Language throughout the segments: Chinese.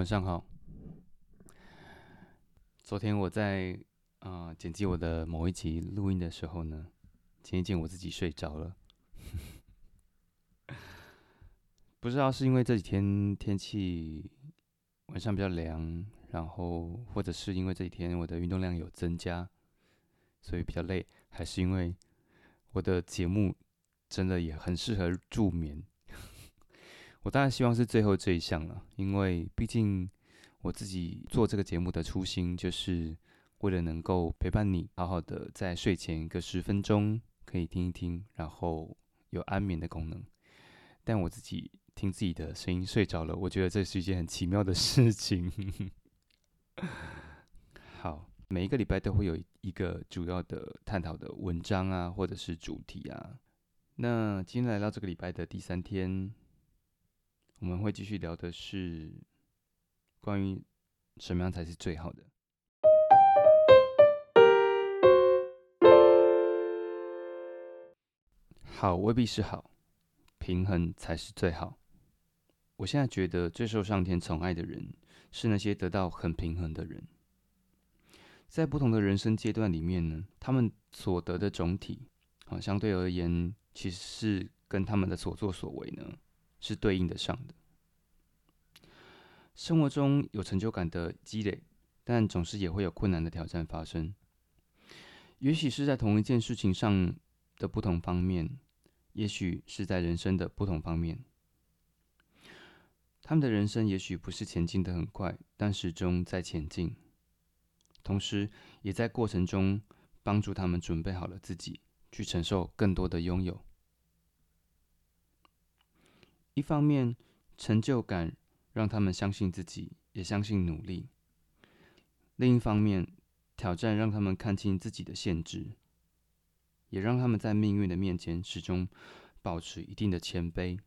晚上好。昨天我在啊、剪辑我的某一集录音的时候呢，前一见我自己睡着了。不知道是因为这几天天气晚上比较凉，然后或者是因为这几天我的运动量有增加，所以比较累，还是因为我的节目真的也很适合助眠。我当然希望是最后这一项了，因为毕竟我自己做这个节目的初心，就是为了能够陪伴你，好好的在睡前个十分钟可以听一听，然后有安眠的功能。但我自己听自己的声音睡着了，我觉得这是一件很奇妙的事情。好，每一个礼拜都会有一个主要的探讨的文章啊，或者是主题啊。那今天来到这个礼拜的第三天，我们会继续聊的是关于什么样才是最好的。好未必是好，平衡才是最好。我现在觉得最受上天宠爱的人，是那些得到很平衡的人。在不同的人生阶段里面呢，他们所得的总体，啊，相对而言，其实是跟他们的所作所为呢，是对应得上的。生活中有成就感的积累，但总是也会有困难的挑战发生。也许是在同一件事情上的不同方面，也许是在人生的不同方面。他们的人生也许不是前进的很快，但始终在前进，同时也在过程中帮助他们准备好了自己，去承受更多的拥有。一方面，成就感让他们相信自己，也相信努力；另一方面，挑战让他们看清自己的限制，也让他们在命运的面前始终保持一定的谦卑。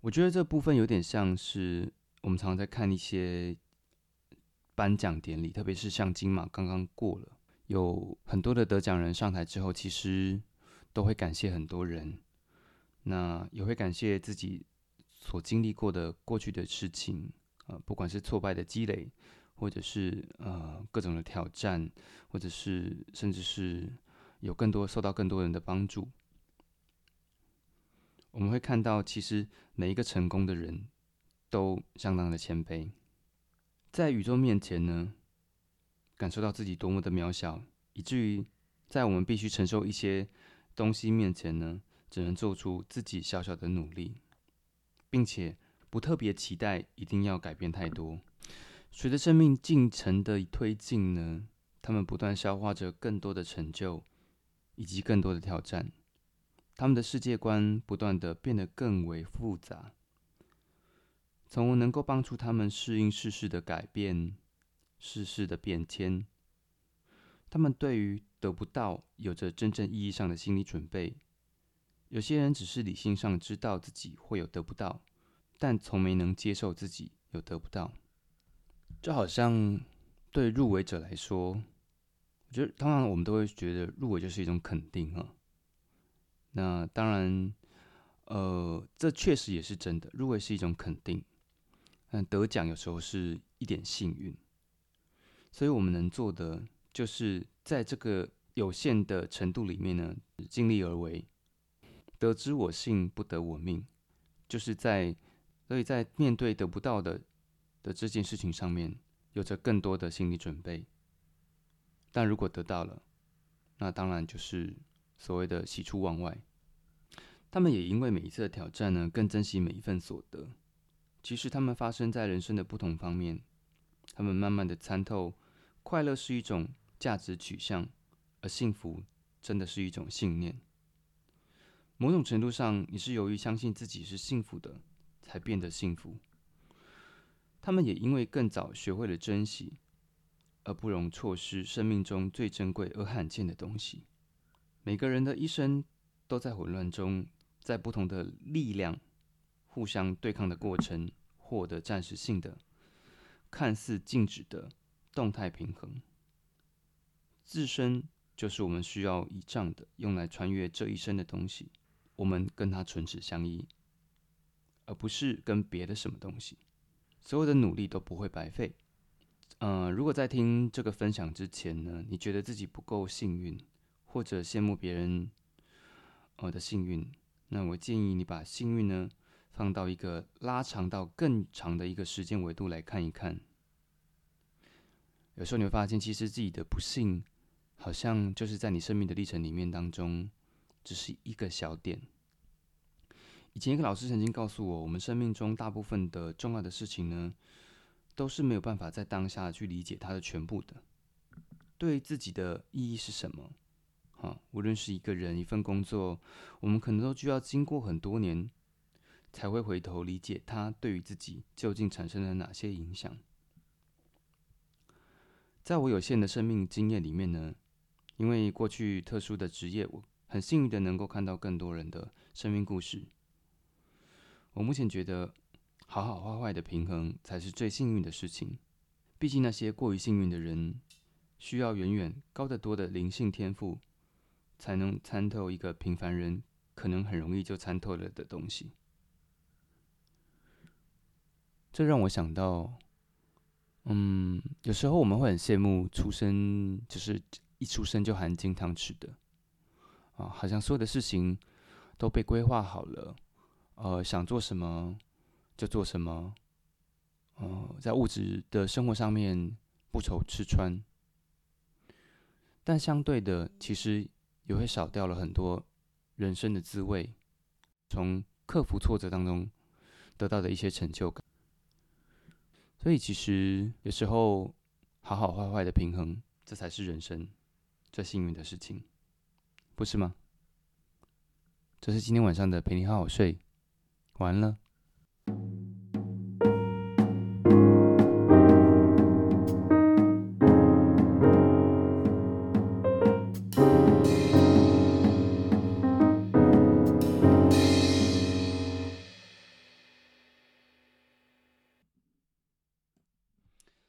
我觉得这部分有点像是我们常常在看一些颁奖典礼，特别是像金马刚刚过了，有很多的得奖人上台之后，其实都会感谢很多人，那也会感谢自己所经历过的过去的事情，呃，不管是挫败的积累，或者是呃各种的挑战，或者是甚至是有更多受到更多人的帮助。我们会看到，其实每一个成功的人都相当的谦卑，在宇宙面前呢，感受到自己多么的渺小，以至于在我们必须承受一些东西面前呢，只能做出自己小小的努力，并且不特别期待一定要改变太多。随着生命进程的推进呢，他们不断消化着更多的成就，以及更多的挑战。他们的世界观不断的变得更为复杂，从而能够帮助他们适应世事的改变、世事的变迁。他们对于得不到有着真正意义上的心理准备。有些人只是理性上知道自己会有得不到，但从没能接受自己有得不到。就好像对入围者来说，我觉得通常我们都会觉得入围就是一种肯定啊。那当然，呃，这确实也是真的。入围是一种肯定，但得奖有时候是一点幸运。所以我们能做的，就是在这个有限的程度里面呢，尽力而为。得之我幸，不得我命，就是在，所以在面对得不到的的这件事情上面，有着更多的心理准备。但如果得到了，那当然就是。所谓的喜出望外，他们也因为每一次的挑战呢，更珍惜每一份所得。其实他们发生在人生的不同方面，他们慢慢的参透，快乐是一种价值取向，而幸福真的是一种信念。某种程度上，你是由于相信自己是幸福的，才变得幸福。他们也因为更早学会了珍惜，而不容错失生命中最珍贵而罕见的东西。每个人的一生都在混乱中，在不同的力量互相对抗的过程，获得暂时性的、看似静止的动态平衡。自身就是我们需要倚仗的，用来穿越这一生的东西。我们跟他唇齿相依，而不是跟别的什么东西。所有的努力都不会白费。嗯，如果在听这个分享之前呢，你觉得自己不够幸运，或者羡慕别人呃的幸运，那我建议你把幸运呢放到一个拉长到更长的一个时间维度来看一看。有时候你会发现，其实自己的不幸，好像就是在你生命的历程里面当中，只是一个小点。以前一个老师曾经告诉我，我们生命中大部分的重要的事情呢，都是没有办法在当下去理解它的全部的。对自己的意义是什么？哈，无论是一个人、一份工作，我们可能都需要经过很多年，才会回头理解它对于自己究竟产生了哪些影响。在我有限的生命经验里面呢，因为过去特殊的职业，我很幸运的能够看到更多人的生命故事。我目前觉得，好好坏坏的平衡才是最幸运的事情。毕竟那些过于幸运的人，需要远远高得多的灵性天赋，才能参透一个平凡人可能很容易就参透了的东西。这让我想到，嗯，有时候我们会很羡慕出生就是一出生就含金汤匙的，啊，好像所有的事情都被规划好了。呃，想做什么就做什么，呃，在物质的生活上面不愁吃穿，但相对的，其实也会少掉了很多人生的滋味，从克服挫折当中得到的一些成就感。所以，其实有时候好好坏坏的平衡，这才是人生最幸运的事情，不是吗？这是今天晚上的陪你好好睡晚安了。